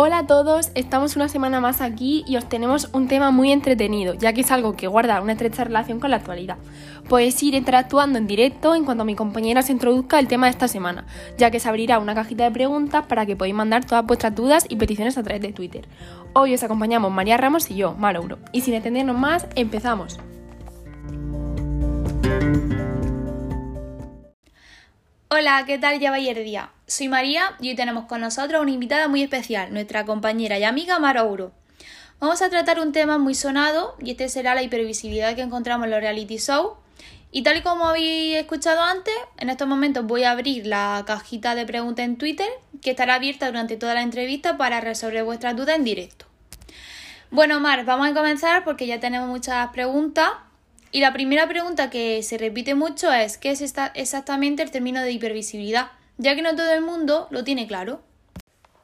Hola a todos, estamos una semana más aquí y os tenemos un tema muy entretenido, ya que es algo que guarda una estrecha relación con la actualidad. Podéis ir interactuando en directo en cuanto mi compañera se introduzca el tema de esta semana, ya que se abrirá una cajita de preguntas para que podáis mandar todas vuestras dudas y peticiones a través de Twitter. Hoy os acompañamos María Ramos y yo, Marouro. Y sin extendernos más, empezamos. Hola, ¿qué tal ya el día? Soy María y hoy tenemos con nosotros una invitada muy especial, nuestra compañera y amiga Mara Ouro. Vamos a tratar un tema muy sonado y este será la hipervisibilidad que encontramos en los reality shows. Y tal y como habéis escuchado antes, en estos momentos voy a abrir la cajita de preguntas en Twitter que estará abierta durante toda la entrevista para resolver vuestras dudas en directo. Bueno, Mar, vamos a comenzar porque ya tenemos muchas preguntas y la primera pregunta que se repite mucho es ¿qué es exactamente el término de hipervisibilidad? Ya que no todo el mundo lo tiene claro.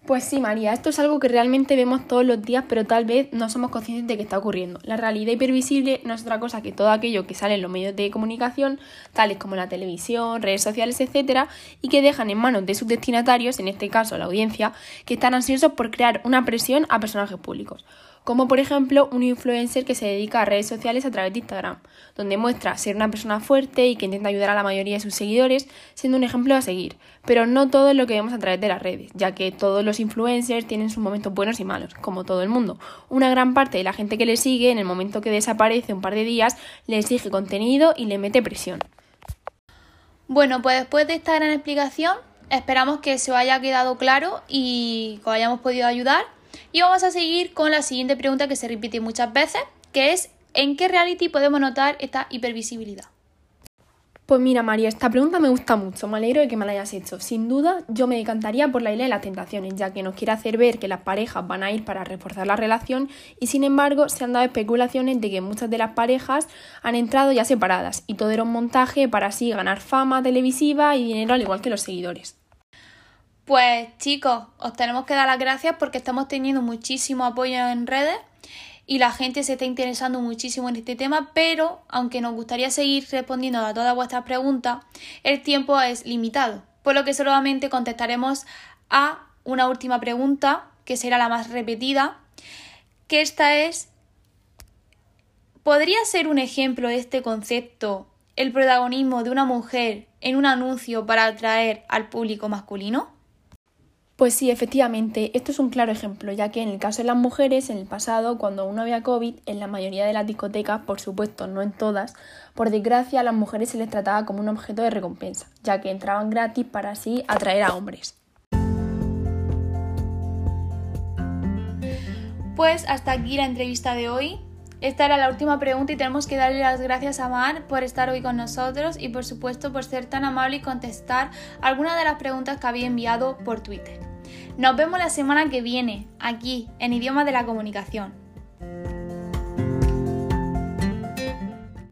Pues sí, María, esto es algo que realmente vemos todos los días, pero tal vez no somos conscientes de que está ocurriendo. La realidad hipervisible no es otra cosa que todo aquello que sale en los medios de comunicación, tales como la televisión, redes sociales, etcétera, y que dejan en manos de sus destinatarios, en este caso la audiencia, que están ansiosos por crear una presión a personajes públicos como por ejemplo un influencer que se dedica a redes sociales a través de Instagram, donde muestra ser una persona fuerte y que intenta ayudar a la mayoría de sus seguidores, siendo un ejemplo a seguir. Pero no todo es lo que vemos a través de las redes, ya que todos los influencers tienen sus momentos buenos y malos, como todo el mundo. Una gran parte de la gente que le sigue, en el momento que desaparece un par de días, le exige contenido y le mete presión. Bueno, pues después de esta gran explicación, esperamos que se os haya quedado claro y que os hayamos podido ayudar. Y vamos a seguir con la siguiente pregunta que se repite muchas veces, que es ¿en qué reality podemos notar esta hipervisibilidad? Pues mira, María, esta pregunta me gusta mucho, me alegro de que me la hayas hecho. Sin duda, yo me decantaría por la isla de las tentaciones, ya que nos quiere hacer ver que las parejas van a ir para reforzar la relación y sin embargo se han dado especulaciones de que muchas de las parejas han entrado ya separadas y todo era un montaje para así ganar fama televisiva y dinero al igual que los seguidores. Pues chicos, os tenemos que dar las gracias porque estamos teniendo muchísimo apoyo en redes y la gente se está interesando muchísimo en este tema, pero aunque nos gustaría seguir respondiendo a todas vuestras preguntas, el tiempo es limitado, por lo que solamente contestaremos a una última pregunta, que será la más repetida, que esta es, ¿podría ser un ejemplo de este concepto el protagonismo de una mujer en un anuncio para atraer al público masculino? Pues sí, efectivamente, esto es un claro ejemplo, ya que en el caso de las mujeres, en el pasado, cuando aún no había COVID, en la mayoría de las discotecas, por supuesto, no en todas, por desgracia a las mujeres se les trataba como un objeto de recompensa, ya que entraban gratis para así atraer a hombres. Pues hasta aquí la entrevista de hoy. Esta era la última pregunta y tenemos que darle las gracias a Mar por estar hoy con nosotros y por supuesto por ser tan amable y contestar algunas de las preguntas que había enviado por Twitter. Nos vemos la semana que viene, aquí, en Idioma de la Comunicación.